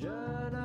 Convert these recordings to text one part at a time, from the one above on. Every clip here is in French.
Je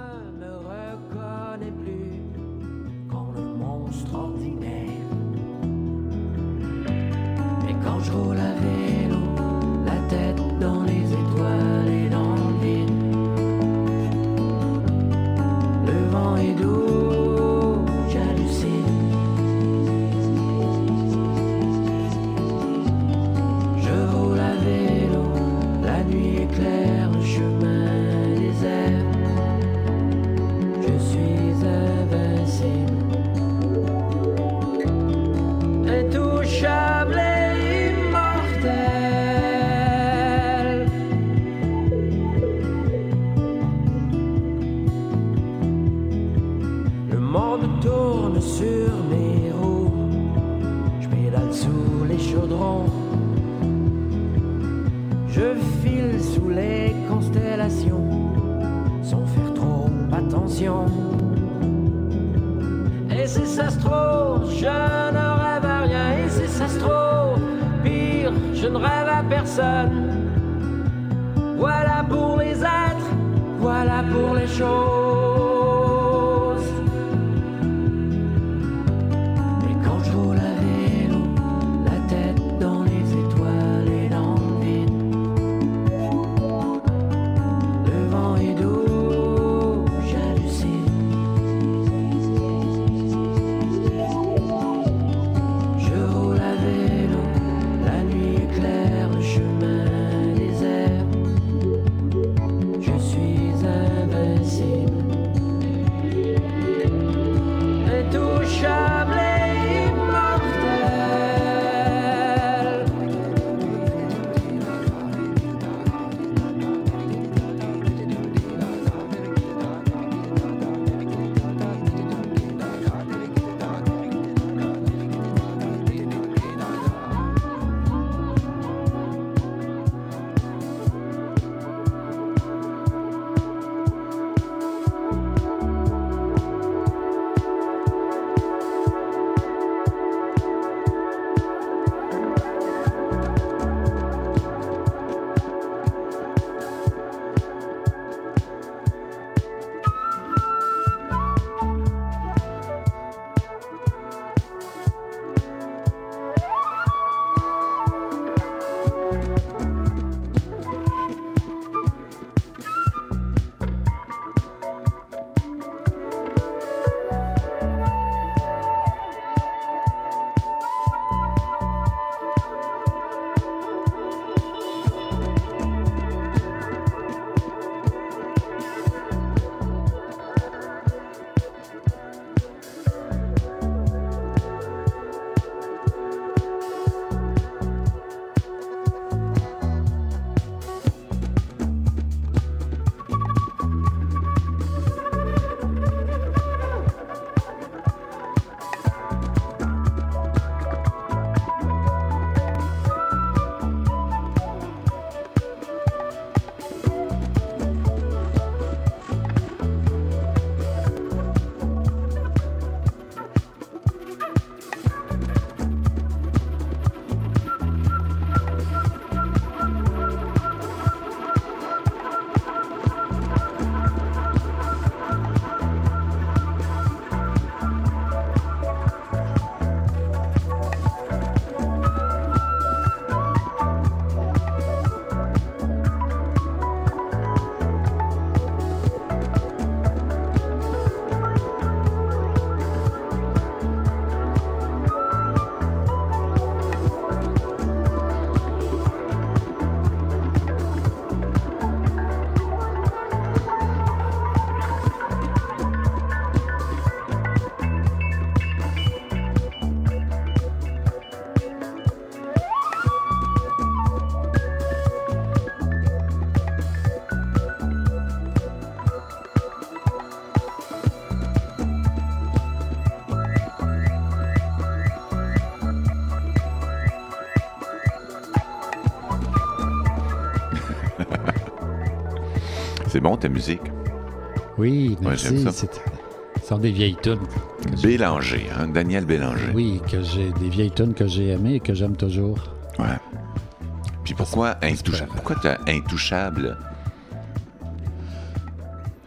bon ta musique? Oui, Ouais, merci. j'aime ça. C'est- Ce sont des vieilles tunes. Bélanger, hein, Daniel Bélanger. Oui, que j'ai des vieilles tunes que j'ai aimées et que j'aime toujours. Ouais. Puis pourquoi intouchable? Pourquoi t'as intouchable?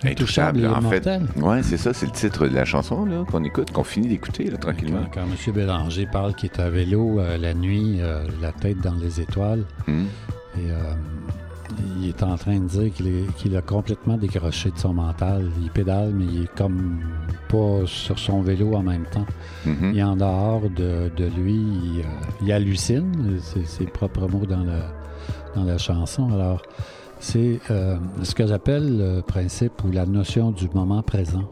Intouchable en fait. Ouais, c'est ça, c'est le titre de la chanson qu'on écoute, qu'on finit d'écouter tranquillement. Quand, quand M. Bélanger parle qu'il est à vélo euh, la nuit, euh, la tête dans les étoiles, Hum. et euh, il est en train de dire qu'il est- qu'il a complètement décroché de son mental. Il pédale, mais il est comme pas sur son vélo en même temps. Mhm. Il est en dehors de, de lui, il, euh, il hallucine, c'est ses propres mots dans la, dans la chanson. Alors, c'est euh, ce que j'appelle le principe ou la notion du moment présent.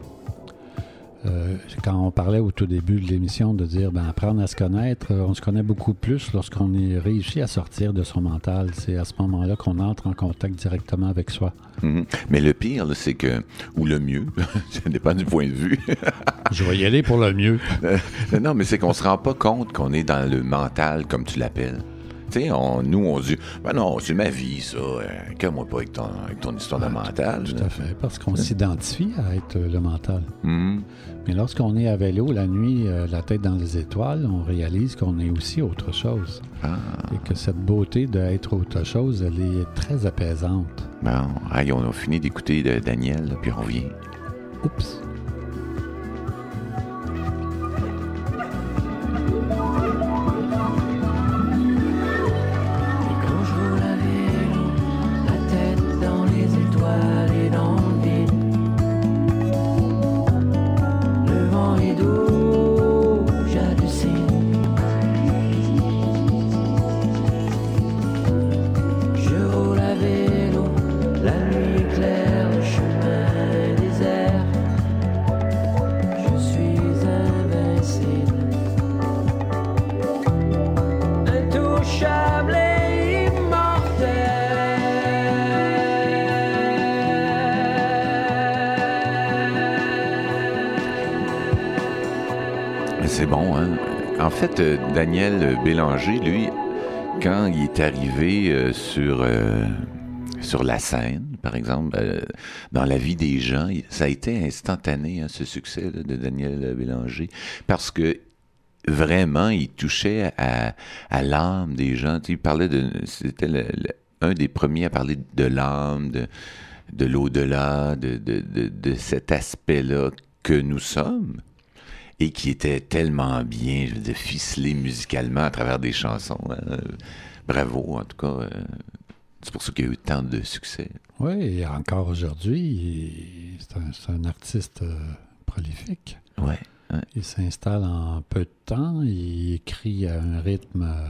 Euh, quand on parlait au tout début de l'émission de dire ben, apprendre à se connaître, euh, on se connaît beaucoup plus lorsqu'on est réussi à sortir de son mental. C'est à ce moment-là qu'on entre en contact directement avec soi. Mhm. Mais le pire, là, c'est que, ou le mieux, ça dépend du point de vue. Je vais y aller pour le mieux. non, mais c'est qu'on se rend pas compte qu'on est dans le mental, comme tu l'appelles. Sais, on- nous, on dit, ben non, c'est ma vie, ça. Euh, moi pas avec ton, avec ton histoire de mental. Tout à fait, parce qu'on s'identifie à être euh, le mental. Mhm. Mais lorsqu'on est à vélo la nuit, euh, la tête dans les étoiles, on réalise qu'on est aussi autre chose. Ah, Et que cette beauté d'être autre chose, elle est très apaisante. bon, Hey, on a fini d'écouter de Daniel, puis on revient. Oups. Lui, quand il est arrivé euh, sur, euh, sur la scène, par exemple, euh, dans la vie des gens, ça a été instantané, hein, ce succès de Daniel Bélanger, parce que vraiment, il touchait à, l'âme des gens. Il parlait de... C'était un des premiers à parler de l'âme, de, de l'au-delà, de, de, de, de cet aspect-là que nous sommes et qui était tellement bien, je veux dire, ficelé musicalement à travers des chansons. hein. Bravo, en tout cas. euh, c'est pour ça qu'il y a eu tant de succès. Oui, et encore aujourd'hui, c'est un, artiste euh, prolifique. Ouais. Il s'installe en peu de temps, il écrit à un rythme euh,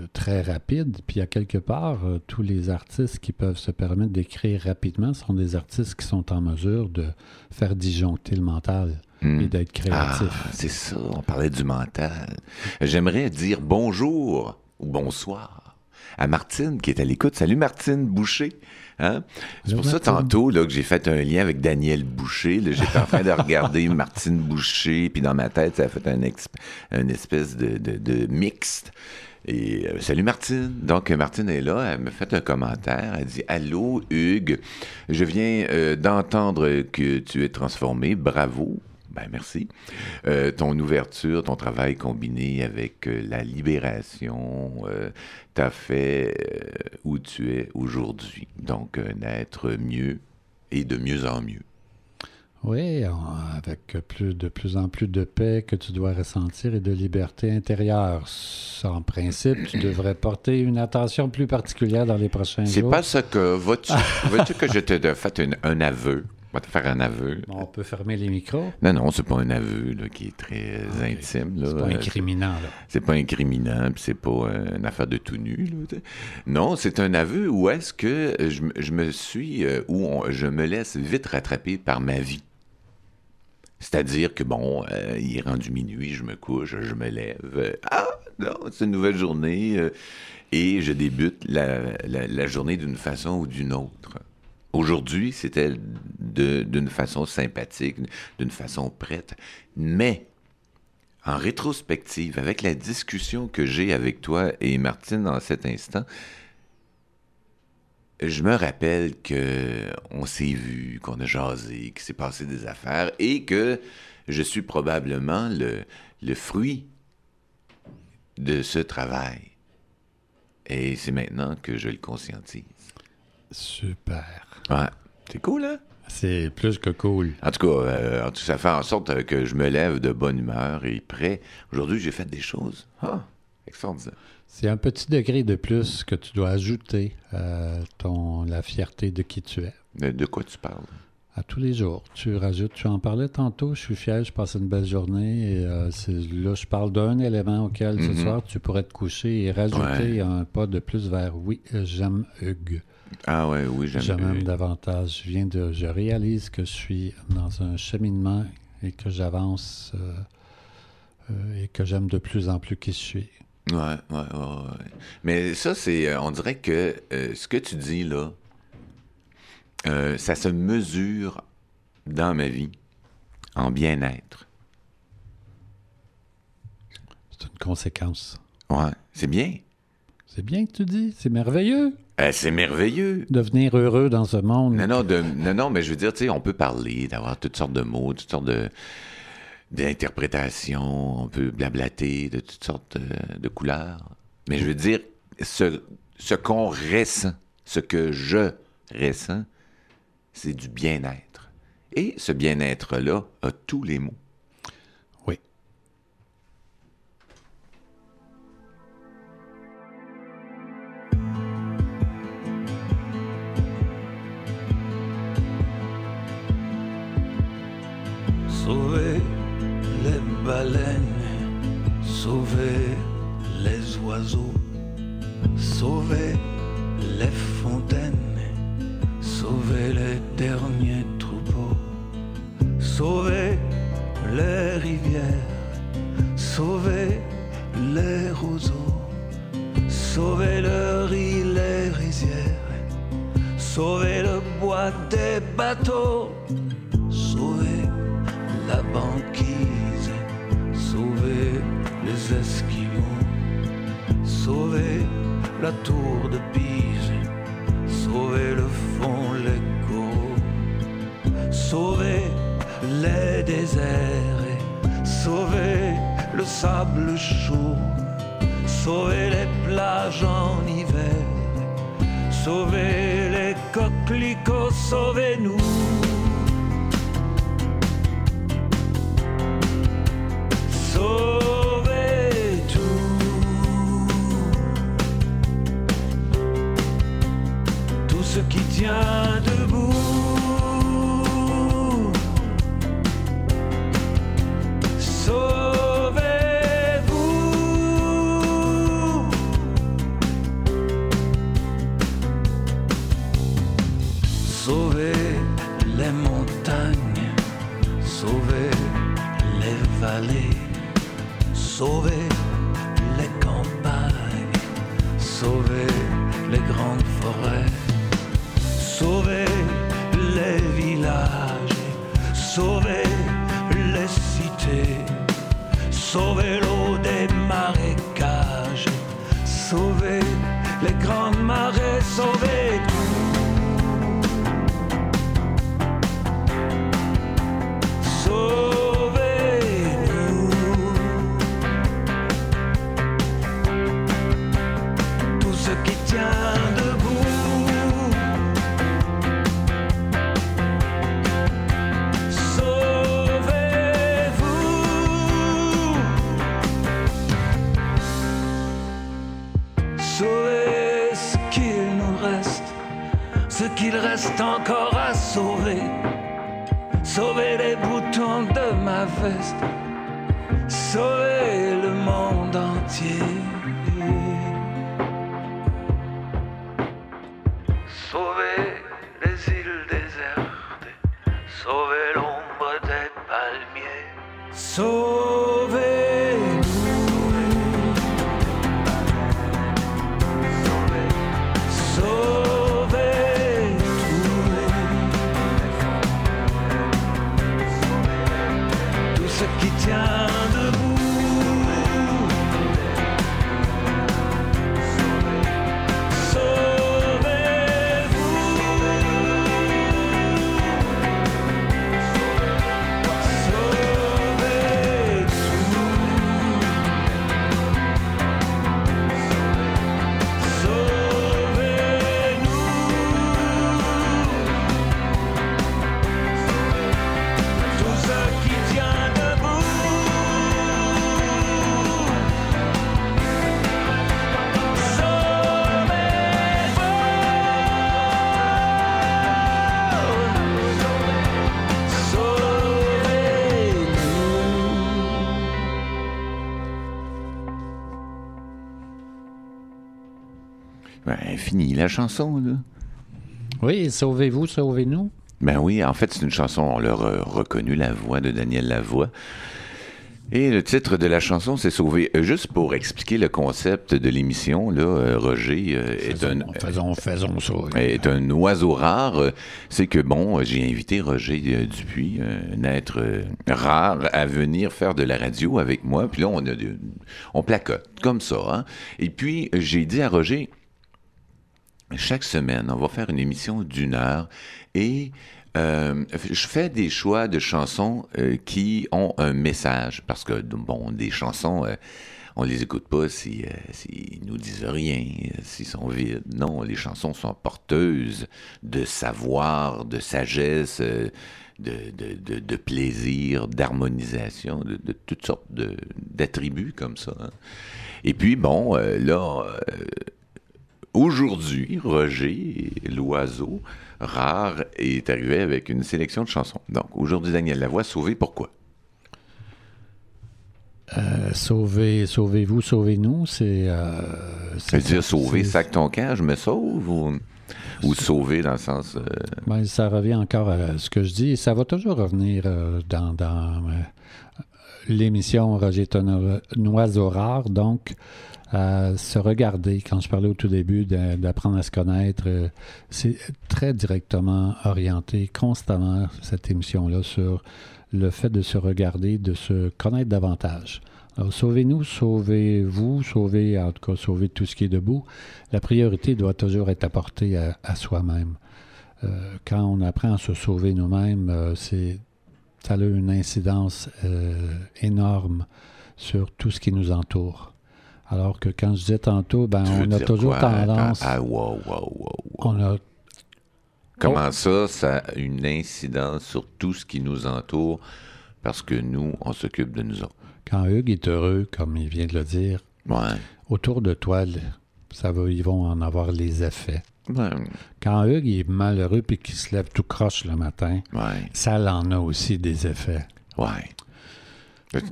euh, très rapide, puis à quelque part, euh, tous les artistes qui peuvent se permettre d'écrire rapidement sont des artistes qui sont en mesure de faire disjoncter le mental Hmm. et d'être Ah, créatifs. c'est ça, on parlait du mental. J'aimerais dire bonjour ou bonsoir à Martine qui est à l'écoute. Salut Martine Boucher. Hein? C'est pour ça tantôt là, que j'ai fait un lien avec Daniel Boucher. J'étais en train de regarder Martine Boucher, puis dans ma tête, ça a fait un, un espèce de, de, de mixte. Et euh, salut Martine. Donc Martine est là, elle me fait un commentaire. Elle dit Allô Hugues, je viens euh, d'entendre que tu es transformé. Bravo. Ben merci. Euh, ton ouverture, ton travail combiné avec euh, la libération euh, t'a fait où tu es aujourd'hui. Donc un être mieux et de mieux en mieux. Oui, avec plus, de plus en plus de paix que tu dois ressentir et de liberté intérieure. En principe, tu devrais porter une attention plus particulière dans les prochains C'est jours. pas ça que vas-tu veux-tu que je te fasse un aveu? Vais te faire un aveu. On peut fermer les micros. Non, non, c'est pas un aveu là, qui est très Ok. intime. C'est pas incriminant. C'est pas incriminant, puis c'est pas euh, une affaire de tout nu. là, non, c'est un aveu où est-ce que je, me- je me suis, euh, où on- je me laisse vite rattraper par ma vie? C'est-à-dire que, bon, euh, il est rendu minuit, je me couche, je me lève. euh, ah, non, c'est une nouvelle journée. euh, et je débute la, la- la journée d'une façon ou d'une autre. Aujourd'hui, c'était d'une façon sympathique, d'une façon prête. Mais en rétrospective, avec la discussion que j'ai avec toi et Martine dans cet instant, je me rappelle que on s'est vu, qu'on a jasé, qu'il s'est passé des affaires et que je suis probablement le, le fruit de ce travail. Et c'est maintenant que je le conscientise. Super. Ouais. C'est cool, hein? C'est plus que cool. En tout cas, euh, ça fait en sorte que je me lève de bonne humeur et prêt. Aujourd'hui, j'ai fait des choses. Ah, extraordinaire. C'est un petit degré de plus que tu dois ajouter à ton, la fierté de qui tu es. De, de quoi tu parles? À tous les jours. Tu rajoutes, tu en parlais tantôt, je suis fier, je passe une belle journée. Et, euh, là, je parle d'un élément auquel ce Mhm. soir tu pourrais te coucher et rajouter Ouais. un pas de plus vers oui, euh, j'aime Hugues. Ah ouais, oui, j'aime. m'aime euh, davantage. Je viens de, je réalise que je suis dans un cheminement et que j'avance euh, euh, et que j'aime de plus en plus qui je suis. Ouais, ouais, ouais, ouais. Mais ça, c'est. euh, on dirait que euh, ce que tu dis là, ça se mesure dans ma vie en bien-être. C'est une conséquence. Ouais, c'est bien. C'est bien que tu dis, c'est merveilleux. Euh, c'est merveilleux. Devenir heureux dans ce monde. Non, non, de- non, non, mais je veux dire, tu sais, on peut parler, d'avoir toutes sortes de mots, toutes sortes de d'interprétations, on peut blablater de toutes sortes de, de couleurs. Mais je veux dire, ce, ce qu'on ressent, ce que je ressens, c'est du bien-être. Et ce bien-être-là a tous les mots. Sauver les baleines, sauver les oiseaux, sauver les fontaines, sauver les derniers troupeaux, sauver les rivières, sauver les roseaux, sauver le riz, les rizières, sauver le bois des bateaux, sable chaud, sauver les plages en hiver, sauver sauver les grandes forêts, sauver les villages, sauver les cités, sauver l'eau encore à sauver. Sauvez les boutons de ma veste, La chanson, là. Oui, sauvez-vous, sauvez-nous. Ben oui, en fait, c'est une chanson, on leur a reconnu la voix de Daniel Lavoie. Et le titre de la chanson, c'est Sauver. Euh, juste pour expliquer le concept de l'émission, là, euh, Roger euh, est un Faisons, faisons ça. oui. est un oiseau rare. C'est que bon, j'ai invité Roger Dupuis, un être rare, à venir faire de la radio avec moi. Puis là, on a on placote comme ça. hein. Et puis j'ai dit à Roger, chaque semaine, on va faire une émission d'une heure et euh, je fais des choix de chansons euh, qui ont un message parce que bon, des chansons. euh, on les écoute pas si, euh, s'ils nous disent rien, s'ils sont vides. Non, les chansons sont porteuses de savoir, de sagesse, de, de, de, plaisir, d'harmonisation, de, toutes sortes d'attributs comme ça. hein. Et puis, bon, là, aujourd'hui, Roger, l'oiseau rare, est arrivé avec une sélection de chansons. Donc, aujourd'hui, Daniel Lavoie, sauvé pourquoi? Euh, sauvez, sauvez-vous, sauvez-nous, c'est. Euh, c'est- C'est-à-dire sauver, sac ton camp, je me sauve ou, ou sauver dans le sens. euh, Ben, ça revient encore à ce que je dis. Ça va toujours revenir euh, dans, dans euh, l'émission Roger est un oiseau rare. Donc, à se regarder, quand je parlais au tout début d'a- d'apprendre à se connaître, euh, c'est très directement orienté constamment, cette émission-là, sur le fait de se regarder, de se connaître davantage. Alors, sauvez-nous, sauvez-vous, sauvez, en tout cas, sauvez tout ce qui est debout. La priorité doit toujours être apportée à, soi-même. Euh, quand on apprend à se sauver nous-mêmes, euh, c'est, ça a une incidence énorme sur tout ce qui nous entoure. Alors que quand je disais tantôt, ben, on a toujours quoi? tendance, Ah, ah, wow, wow, wow, wow. on a Comment ça, ça a une incidence sur tout ce qui nous entoure? Parce que nous, on s'occupe de nous autres? quand Hugues est heureux, comme il vient de le dire, Ouais. autour de toi, ça va, ils vont en avoir les effets. Ouais. Quand Hugues est malheureux et qu'il se lève tout croche le matin, Ouais. ça en a aussi des effets. Ouais.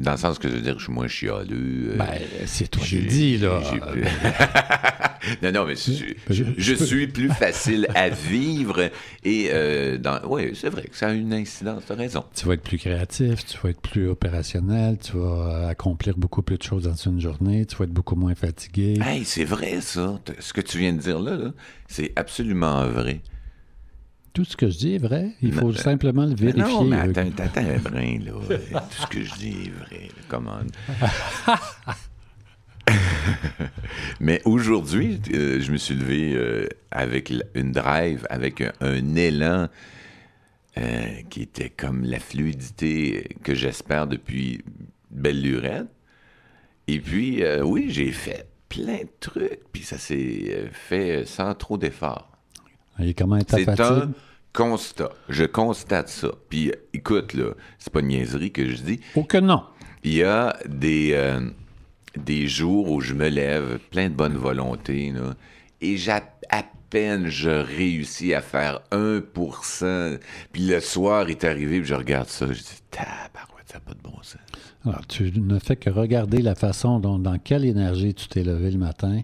Dans le sens que je veux dire, je suis moins chialeux. euh, Ben, c'est toi qui j'ai- le dis, là. plus- non, non, mais je, suis plus facile à vivre et euh, dans... oui, c'est vrai que ça a une incidence, t'as raison. Tu vas être plus créatif, tu vas être plus opérationnel, tu vas euh, accomplir beaucoup plus de choses dans une journée, tu vas être beaucoup moins fatigué. Hey, c'est vrai ça. Ce que tu viens de dire là, là, c'est absolument vrai. Tout ce que je dis est vrai. Il faut Non, simplement le vérifier. non, mais attends, attends un brin, là. Tout ce que je dis est vrai. on. mais aujourd'hui, euh, je me suis levé euh, avec une drive, avec un, un élan euh, qui était comme la fluidité que j'espère depuis belle lurette. Et puis, euh, oui, j'ai fait plein de trucs, puis ça s'est euh, fait sans trop d'efforts. Comment est fatigue? un constat. Je constate ça. Puis écoute, là, c'est pas une niaiserie que je dis. Oh que non. Il y a des, euh, des jours où je me lève plein de bonne volonté, là, et j'ai à peine je réussis à faire 1%. Puis le soir est arrivé, puis je regarde ça, je dis, tabarouette, ça n'a pas de bon sens. Alors, tu ne fais que regarder la façon dont, dans quelle énergie tu t'es levé le matin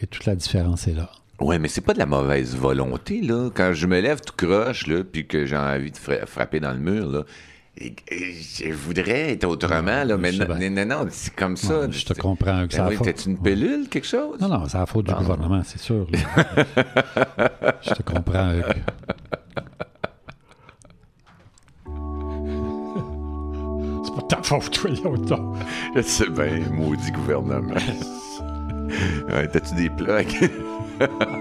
et toute la différence est là. Ouais, mais c'est pas de la mauvaise volonté, là. Quand je me lève tout croche, là, puis que j'ai envie de fra- frapper dans le mur, là, et- et je voudrais être autrement, là, mais non, non, non, c'est comme ça. Ouais, je te comprends que Ben oui, faute. Une pilule, quelque chose? Non, non, c'est la faute du gouvernement, c'est sûr. je te comprends. C'est pas ta faute, toi, l'autre. Je sais bien, maudit gouvernement. ouais, t'as-tu des plaques?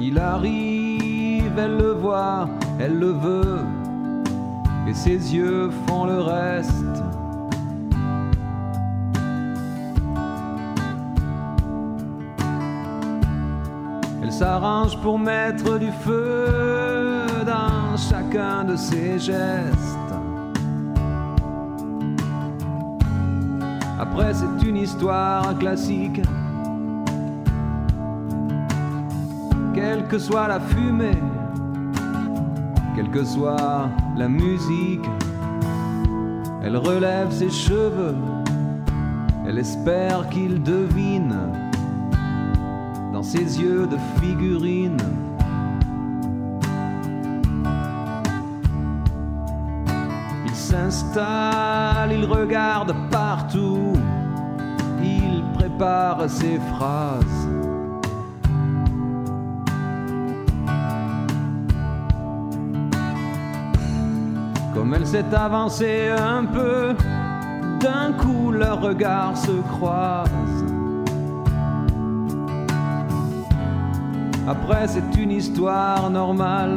Il arrive, elle le voit, elle le veut, et ses yeux font le reste. S'arrange pour mettre du feu dans chacun de ses gestes. Après, c'est une histoire classique quelle que soit la fumée, quelle que soit la musique. Elle relève ses cheveux, elle espère qu'il devine ses yeux de figurine. Il s'installe, il regarde partout, il prépare ses phrases. Comme elle s'est avancée un peu, d'un coup leurs regards se croisent. Après, c'est une histoire normale.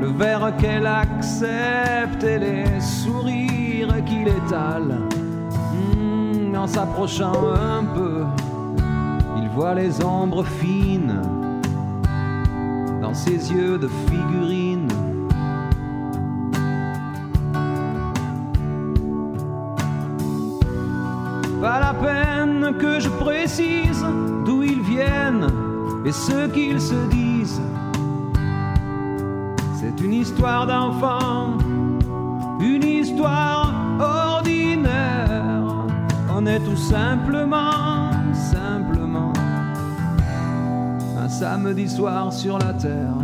Le verre qu'elle accepte et les sourires qu'il étale. Hmm, en s'approchant un peu, il voit les ombres fines dans ses yeux de figurine. Que je précise d'où ils viennent et ce qu'ils se disent. C'est une histoire d'enfant, une histoire ordinaire. On est tout simplement, simplement un samedi soir sur la terre.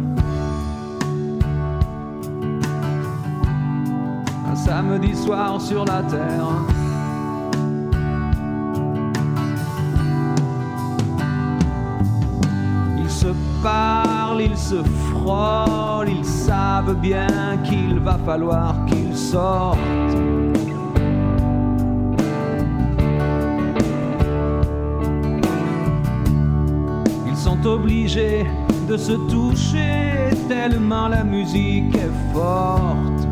Un samedi soir sur la terre. Se parlent, ils se frôlent, ils savent bien qu'il va falloir qu'ils sortent. Ils sont obligés de se toucher tellement la musique est forte.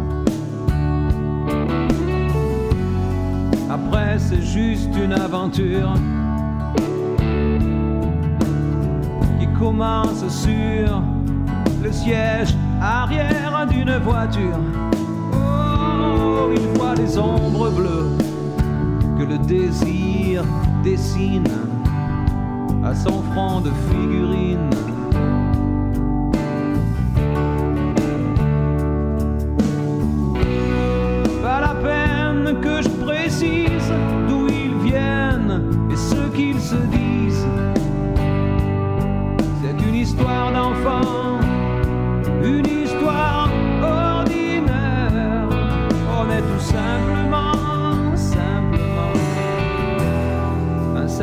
Après, c'est juste une aventure commence sur le siège arrière d'une voiture. Oh, il voit les ombres bleues que le désir dessine à son front de figurine.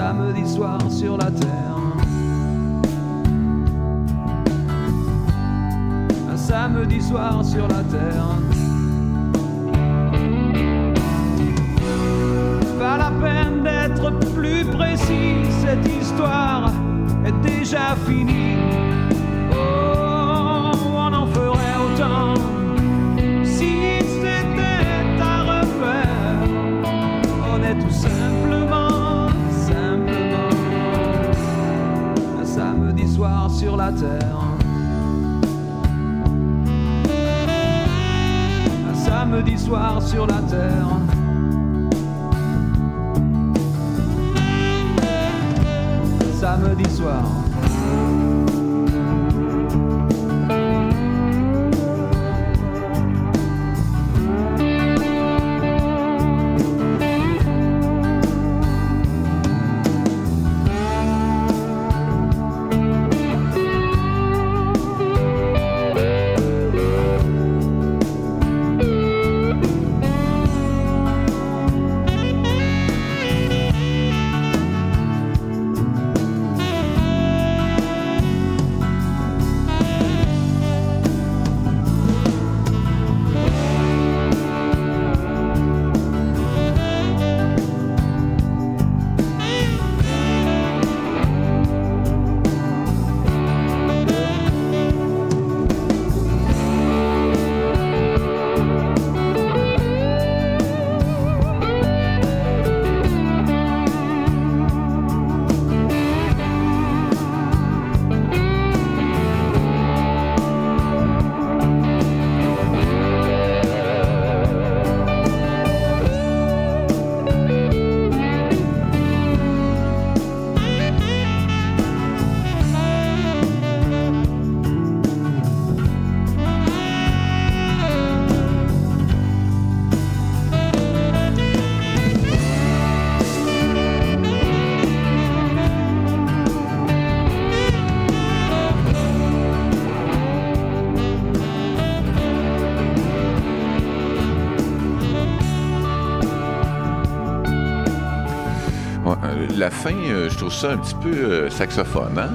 Samedi soir sur la terre. Un samedi soir sur la terre. Pas la peine d'être plus précis, cette histoire est déjà finie. Un samedi soir sur la terre. samedi soir. La fin, euh, je trouve ça un petit peu euh, saxophone, hein?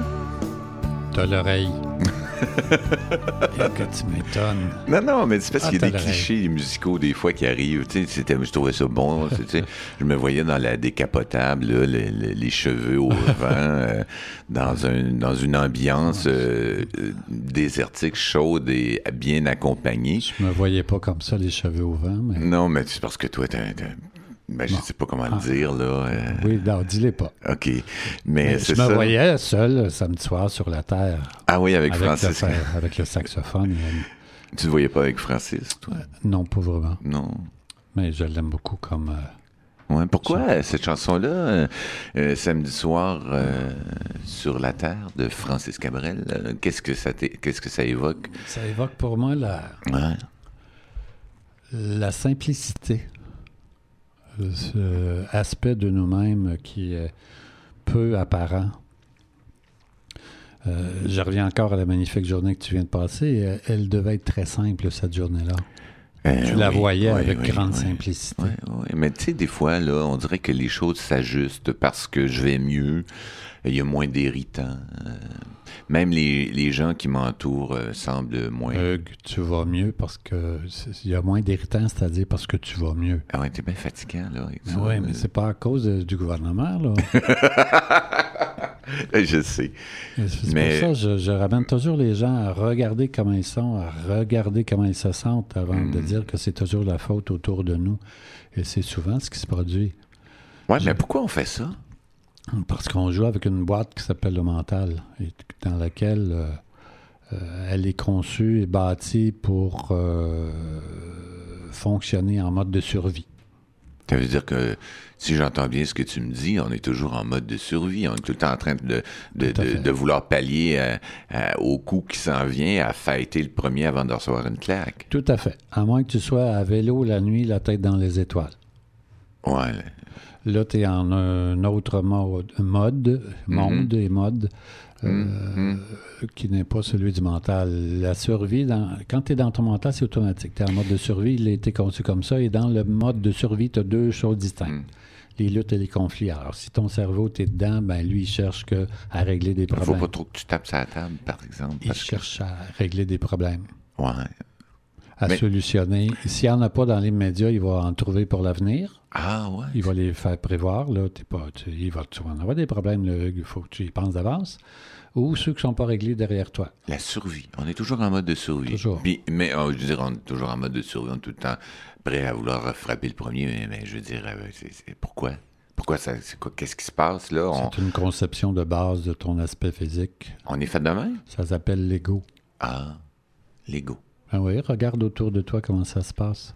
T'as l'oreille. que tu m'étonnes. Non, non, mais c'est parce Ah, qu'il y a des clichés musicaux des fois qui arrivent. Tu sais, je trouvais ça bon. tu sais. je me voyais dans la décapotable, là, le- le- les cheveux au vent, euh, dans, un, dans une ambiance euh, désertique, chaude et bien accompagnée. Je me voyais pas comme ça, les cheveux au vent, mais... Non, mais c'est parce que toi, t'as... t'as- ben, je Bon. sais pas comment Ah. le dire, là. euh, Oui, non, dis-les pas. OK. Mais, Mais c'est je me voyais seul euh, samedi soir sur la terre Ah oui, avec, avec, Francis. le, avec le saxophone. Euh, Tu te voyais pas avec Francis, toi? Non, pas vraiment. Non. Mais je l'aime beaucoup comme. euh, Ouais, pourquoi euh, cette chanson-là, euh, euh, samedi soir euh, sur la terre de Francis Cabrel, euh, qu'est-ce que ça qu'est-ce que ça évoque? Ça évoque pour moi la, Ouais. la simplicité. Aspect de nous-mêmes qui est peu apparent. Euh, je reviens encore à la magnifique journée que tu viens de passer. Euh, Elle devait être très simple, cette journée-là. Euh, Tu la oui, voyais oui, avec oui, grande simplicité. Mais tu sais, des fois, là, on dirait que les choses s'ajustent parce que je vais mieux, il y a moins d'irritants. euh, même les, les gens qui m'entourent euh, semblent moins... Hugues, tu vas mieux parce que il y a moins d'irritants, c'est-à-dire parce que tu vas mieux. Ah ouais, t'es bien fatiguant, là. ça. Oui, mais c'est pas à cause de- du gouvernement, là. Je sais. C'est Mais- pour ça que je, je ramène toujours les gens à regarder comment ils sont, à regarder comment ils se sentent avant de Mm. dire que c'est toujours la faute autour de nous. Et c'est souvent ce qui se produit. Ouais, mais pourquoi on fait ça? Parce qu'on joue avec une boîte qui s'appelle le mental, et dans laquelle euh, euh, elle est conçue et bâtie pour euh, fonctionner en mode de survie. Ça veut dire que, si j'entends bien ce que tu me dis, on est toujours en mode de survie. On est tout le temps en train de, de, vouloir pallier à- à- au coup qui s'en vient, à fêter le premier avant de recevoir une claque. Tout à fait. À moins que tu sois à vélo la nuit, la tête dans les étoiles. Ouais. Là, tu es en un autre mode, mode monde et mode euh, Mhm. qui n'est pas celui du mental. La survie, dans, quand tu es dans ton mental, c'est automatique. Tu es en mode de survie, il a été conçu comme ça. Et dans le mode de survie, tu as deux choses distinctes. Mhm. Les luttes et les conflits. Alors, si ton cerveau, tu es dedans, ben lui, il cherche que à régler des Il faut problèmes. pas trop que tu tapes la table, par exemple. Il parce que- cherche à régler des problèmes, Ouais. À Mais- solutionner. S'il n'y en a pas dans les médias, il va en trouver pour l'avenir. Ah, ouais. Il va les faire prévoir. Là, t'es pas, tu, il va, tu vas en avoir des problèmes. Il faut que tu y penses d'avance. Ou ceux qui ne sont pas réglés derrière toi. La survie. On est toujours en mode de survie. Toujours. Puis, mais euh, je veux dire, on est toujours en mode de survie. On est tout le temps prêt à vouloir frapper le premier. Mais, mais je veux dire, euh, c'est- c'est- pourquoi? Pourquoi ça? C'est quoi? Qu'est-ce qui se passe là? On, C'est une conception de base de ton aspect physique. on est fait de même? Ça s'appelle l'ego. Ah, l'ego. Ah oui, regarde autour de toi comment ça se passe.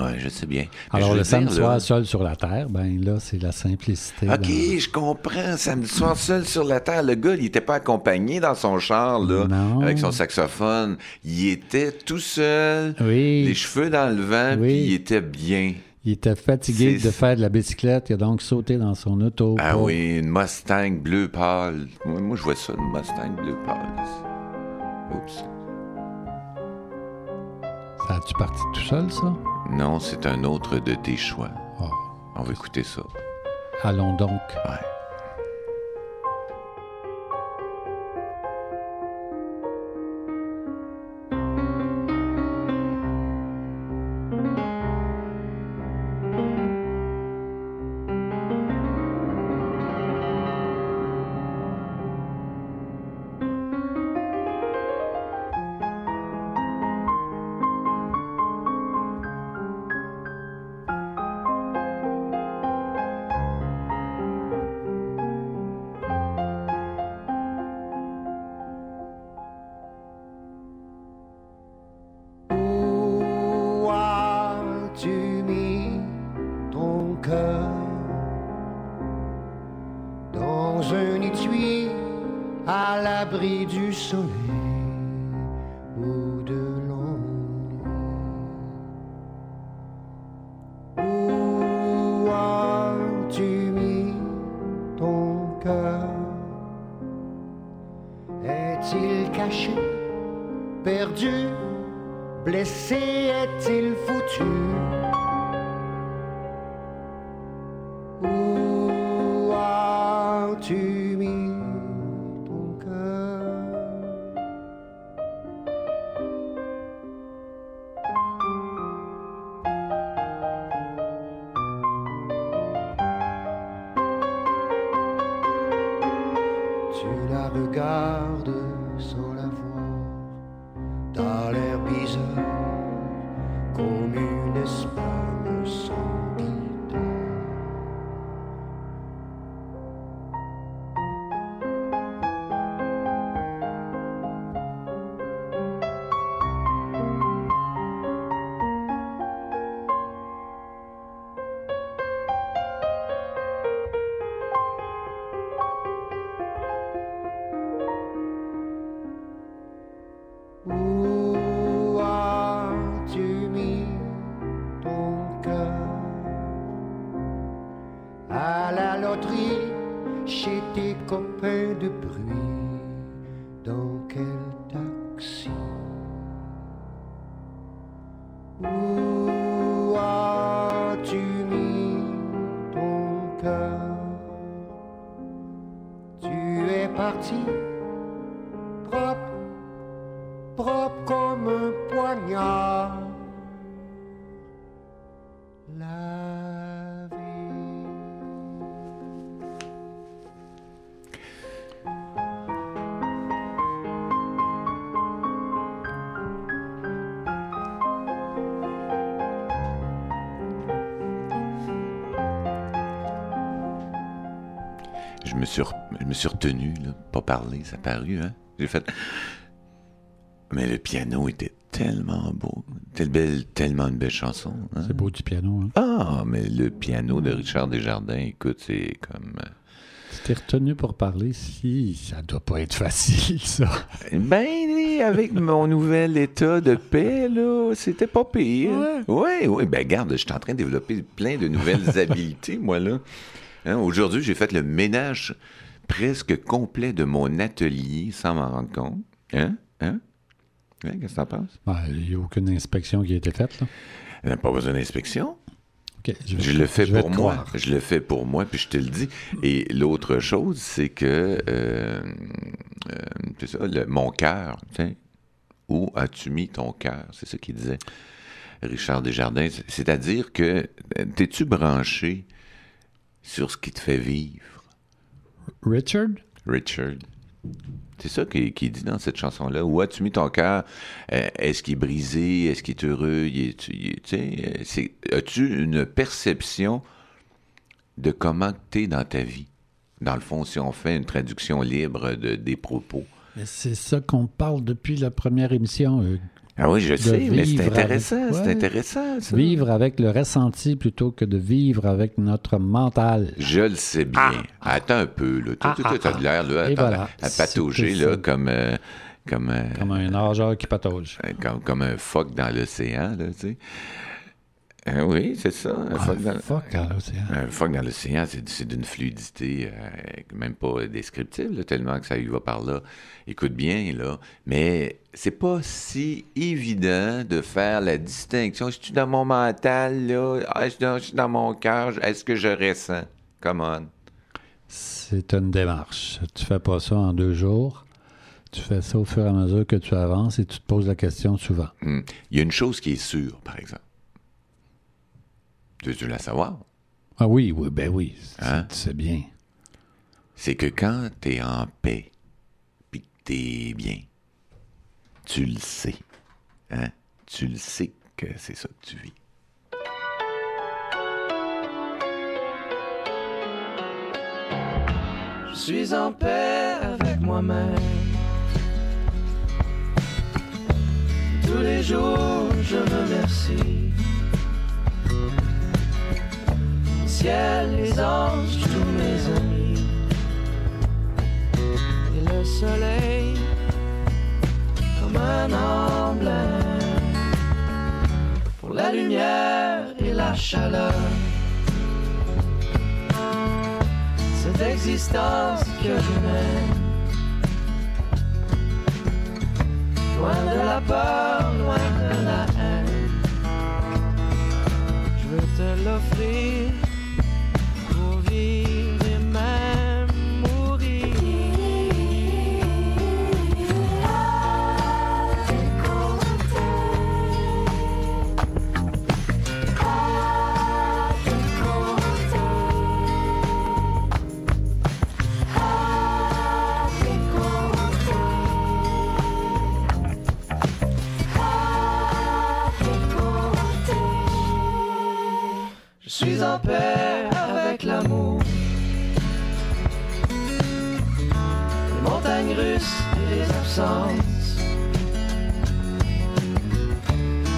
Ouais, je sais bien. Mais Alors, le samedi dire, là- soir, seul sur la terre, ben là, c'est la simplicité. OK, dans- je comprends. Samedi soir, seul sur la terre. Le gars, il était pas accompagné dans son char, là, Non. avec son saxophone. Il était tout seul, Oui, les cheveux dans le vent, Oui. puis il était bien. il était fatigué de faire de la bicyclette. Il a donc sauté dans son auto. Ah pour- oui, une Mustang bleu pâle. Moi, moi, je vois ça, une Mustang bleu pâle. Oups. Ça a-tu parti tout seul, ça? Non, c'est un autre de tes choix. Oh. On va écouter ça. Allons donc. Ouais. Perdu Blessé est-il foutu? Je me suis, je me retenu, là, pas parler, ça a paru, hein. J'ai fait. Mais le piano était tellement beau, telle belle, tellement une belle chanson. hein. C'est beau du piano. Hein? Ah, mais le piano de Richard Desjardins, écoute, c'est comme. euh, Tu t'es retenu pour parler si ça doit pas être facile, ça. Ben, oui, avec mon nouvel état de paix, là, c'était pas pire. Oui, oui. Ben, garde, je suis en train de développer plein de nouvelles habiletés, moi, là. Hein, Aujourd'hui, j'ai fait le ménage presque complet de mon atelier sans m'en rendre compte. Hein? Hein? Qu'est-ce que t'en penses? Ben, Il n'y a aucune inspection qui a été faite. Là. Euh, Pas besoin d'inspection. Je le fais je pour moi. croire. Je le fais pour moi, puis je te le dis. Et l'autre chose, c'est que euh, euh, c'est ça, le- mon cœur, où as-tu mis ton cœur? C'est ça qu'il disait Richard Desjardins. C'est- C'est-à-dire que euh, t'es-tu branché sur ce qui te fait vivre, Richard? Richard? C'est ça qu'il dit dans cette chanson-là. Où as-tu mis ton cœur? Euh, est-ce qu'il est brisé? Est-ce qu'il est heureux? Euh, As-tu une perception de comment tu es dans ta vie? Dans le fond, si on fait une traduction libre de, des propos. C'est ça qu'on parle depuis la première émission. Ah oui, je sais, mais c'est intéressant. avec- C'est Ouais. intéressant, ça. Vivre avec le ressenti plutôt que de vivre avec notre mental. Je le sais bien. Attends un peu, là. Toi, Ah, toi, toi, ah, t'as de l'air, là, attends, voilà. à patauger, là, comme, euh, comme, euh, Comme un nageur qui patauge. euh, comme, comme un phoque dans l'océan, là, tu sais. Euh, oui, c'est ça, un dans Ah, fuck, dans l'océan. Un phoque dans l'océan, c'est d'une fluidité euh, même pas descriptive, là, tellement que ça y va par là. Écoute bien, là. Mais c'est pas si évident de faire la distinction. Je suis dans mon mental, là. Ah, je suis dans, je suis dans mon cœur. Est-ce que je ressens? Come on. C'est une démarche. Tu fais pas ça en deux jours. Tu fais ça au fur et à mesure que tu avances et tu te poses la question souvent. Hmm. Il y a une chose qui est sûre, par exemple. Tu veux la savoir? Ah oui, oui, ben oui. c'est- Hein? Tu sais bien. c'est que quand t'es en paix, puis que t'es bien, tu le sais. Hein? Tu le sais que c'est ça que tu vis. Je suis en paix avec moi-même. Tous les jours, je me remercie. Ciel, les anges, tous mes amis. Et le soleil, comme un emblème. Pour la lumière et la chaleur. cette existence que je mène. Loin de la peur, loin de la haine. Je veux te l'offrir suis en paix avec l'amour. Les montagnes russes et les absences.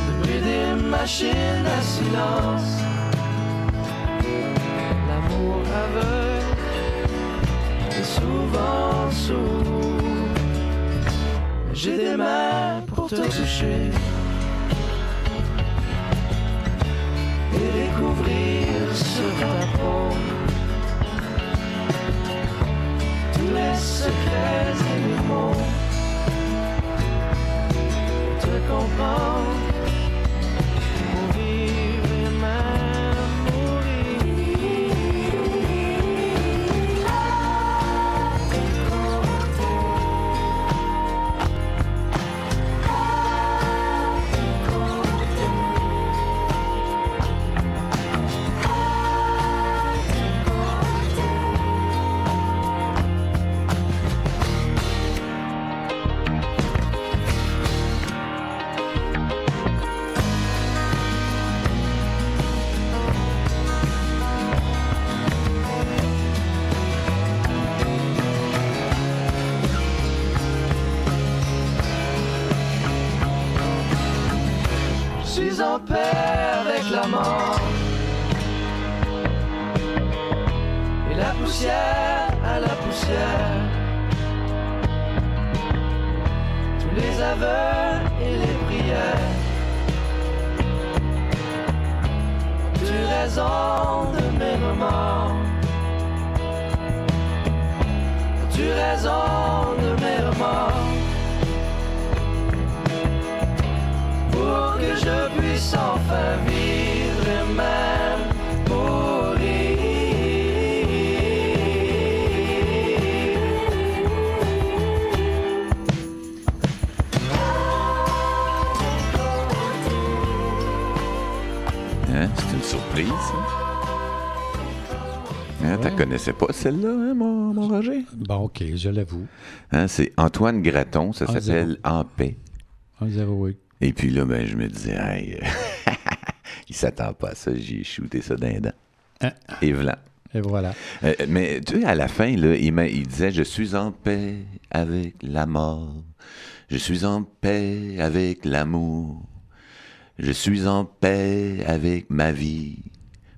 Le bruit des machines à silence. L'amour aveugle est souvent sourd. J'ai des mains pour te toucher. Tu raison de mes remords. Tu raison Hein, T'as Ouais. connaissais pas celle-là, hein, mon, mon Roger? Bon, OK, je l'avoue. Hein, c'est Antoine Graton, ça s'appelle En paix. 1-0, oui. Et puis là, ben, je me disais, hey, euh, il s'attend pas à ça, j'ai shooté ça d'un dent. Hein. Et voilà. Et voilà. Euh, mais tu sais, à la fin, là, il, il disait Je suis en paix avec la mort. Je suis en paix avec l'amour. Je suis en paix avec ma vie.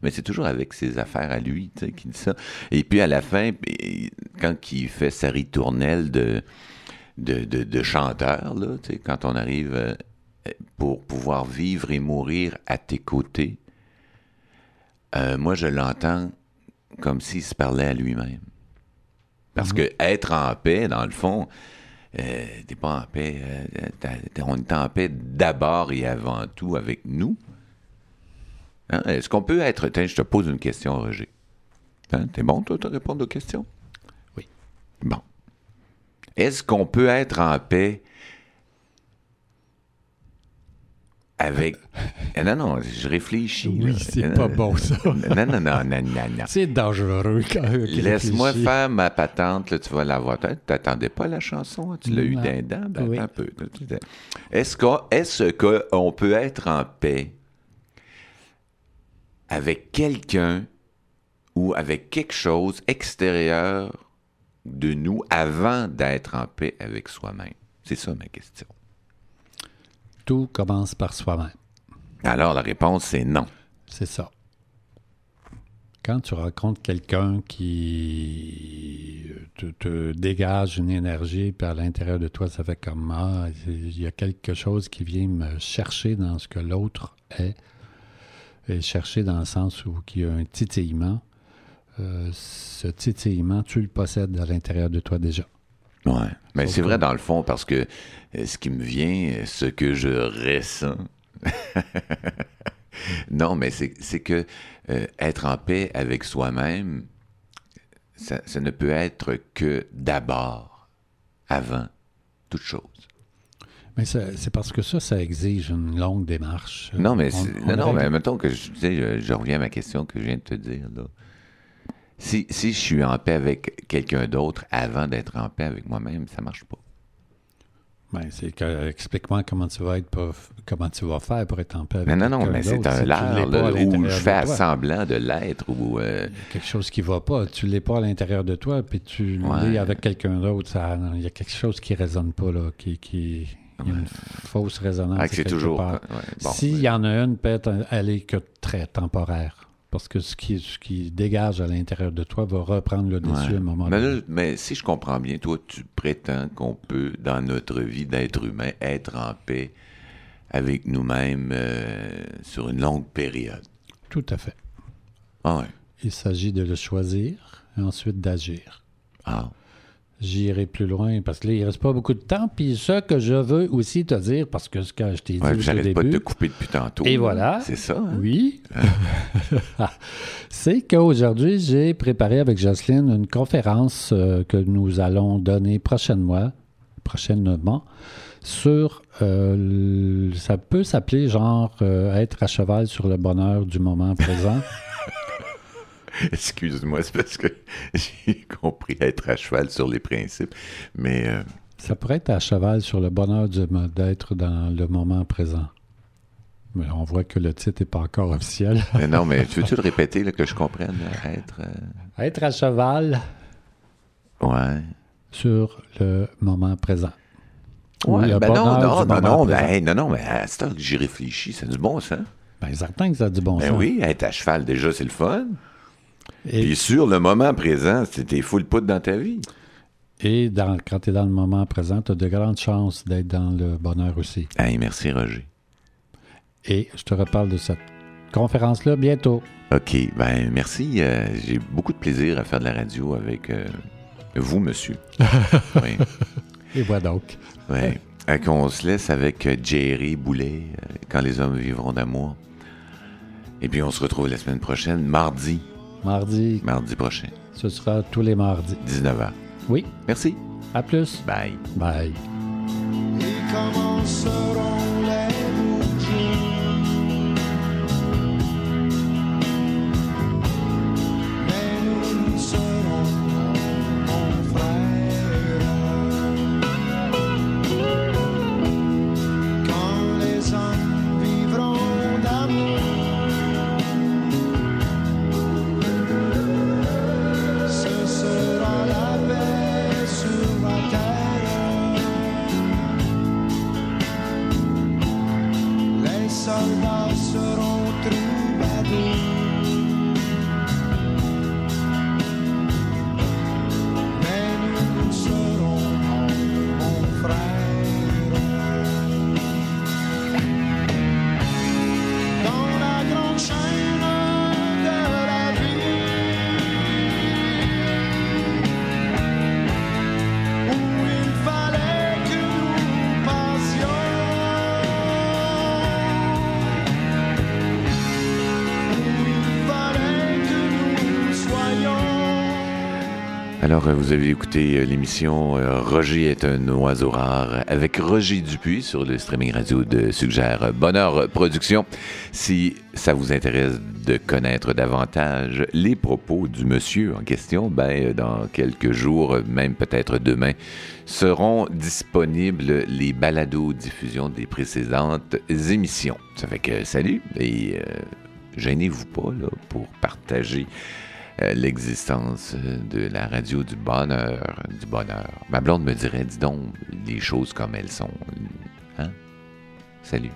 Mais c'est toujours avec ses affaires à lui, qu'il dit ça. Et puis à la fin, quand il fait sa ritournelle de, de, de, de chanteur, là, quand on arrive euh, pour pouvoir vivre et mourir à tes côtés, euh, moi, je l'entends comme s'il se parlait à lui-même. Parce que être en paix, dans le fond, euh, t'es pas en paix. euh, on est en paix d'abord et avant tout avec nous. Hein? Est-ce qu'on peut être. Tiens, je te pose une question, Roger. Hein? T'es bon, toi, de répondre aux questions? Oui. Bon. Est-ce qu'on peut être en paix avec. Non, non, je réfléchis. Oui, c'est pas bon, ça. Non, non, non, non, non, non. C'est dangereux quand même. Laisse-moi faire ma patente, tu vas l'avoir. Tu t'attendais pas à la chanson, hein? tu l'as eu d'un dent, ben, un peu. Est-ce qu'on est-ce qu'on peut être en paix avec quelqu'un ou avec quelque chose extérieur de nous avant d'être en paix avec soi-même? C'est ça ma question. Tout commence par soi-même. Alors la réponse c'est non. C'est ça. Quand tu rencontres quelqu'un qui te, te dégage une énergie, puis à l'intérieur de toi, ça fait comme Ah, il y a quelque chose qui vient me chercher dans ce que l'autre est, et chercher dans le sens où il y a un titillement. euh, ce titillement, tu le possèdes à l'intérieur de toi déjà. Ouais. Mais c'est vrai dans le fond parce que euh, ce qui me vient, euh, ce que je ressens. non, mais c'est c'est que euh, être en paix avec soi-même, ça, ça ne peut être que d'abord, avant toute chose. Mais c'est parce que ça, ça exige une longue démarche. Non, mais, On- non, non, mais mettons que je, tu sais, je, je reviens à ma question que je viens de te dire. Là. Si, si je suis en paix avec quelqu'un d'autre avant d'être en paix avec moi-même, ça marche pas. Ben, c'est que, explique-moi comment tu vas être pour- comment tu vas faire pour être en paix avec Mais non, non, mais c'est si un leurre là, où je fais semblant de l'être ou euh, quelque chose qui va pas. Tu l'es pas à l'intérieur de toi, puis tu Ouais. l'es avec quelqu'un d'autre. Il y a quelque chose qui résonne pas, là, qui, qui il y a une fausse résonance. ah, c'est toujours. bon, S'il y en a une, peut-être elle est que très temporaire. Parce que ce qui, ce qui dégage à l'intérieur de toi va reprendre le dessus Ouais. à un moment mais, donné. là, mais si je comprends bien, toi, tu prétends qu'on peut, dans notre vie d'être humain, être en paix avec nous-mêmes euh, sur une longue période. Tout à fait. Ah ouais. Il s'agit de le choisir et ensuite d'agir. Ah. J'irai plus loin parce que là, il reste pas beaucoup de temps. Puis ce que je veux aussi te dire, parce que ce que je t'ai dit Ouais, au j'arrête pas de début, te couper depuis tantôt. Et là. voilà. C'est ça. hein? Oui. C'est qu'aujourd'hui, j'ai préparé avec Jocelyne une conférence euh, que nous allons donner prochainement, prochainement sur, euh, ça peut s'appeler genre euh, être à cheval sur le bonheur du moment présent. Excuse-moi, c'est parce que j'ai compris être à cheval sur les principes. Mais euh, ça pourrait être à cheval sur le bonheur d'être dans le moment présent. Mais on voit que le titre n'est pas encore officiel. mais non, mais tu veux-tu le répéter, là, que je comprenne? être. euh, être à cheval Ouais. sur le moment présent. Ou Ouais, ben non, non, non, non, ben, hey, non, non, mais à ce temps que j'y réfléchis, c'est du bon sens. Ben, certain que ça a du bon Ben sens. oui, être à cheval, déjà, c'est le fun. Et, Puis sur le moment présent, c'était full poudre dans ta vie. et dans, quand tu es dans le moment présent, tu as de grandes chances d'être dans le bonheur aussi. Hey, merci, Roger. Et je te reparle de cette conférence-là bientôt. OK, ben merci. euh, J'ai beaucoup de plaisir à faire de la radio avec euh, vous, monsieur. oui, Et voilà donc. oui. Euh, qu'on se laisse avec Jerry Boulet, Quand les hommes vivront d'amour. Et puis on se retrouve la semaine prochaine, mardi, Mardi, mardi prochain, ce sera tous les mardis. 19h. Oui, Merci. à plus. Bye. Bye. Soldats seront troubadours. Euh, vous avez écouté euh, l'émission euh, Roger est un oiseau rare avec Roger Dupuis sur le streaming radio de Suggère Bonheur Production. Si ça vous intéresse de connaître davantage les propos du monsieur en question, ben, dans quelques jours, même peut-être demain, seront disponibles les balados diffusions des précédentes émissions. Ça fait que salut et euh, gênez-vous pas là, pour partager l'existence euh, de la radio du bonheur, du bonheur. Ma blonde me dirait, dis donc, les choses comme elles sont. Hein? Salut.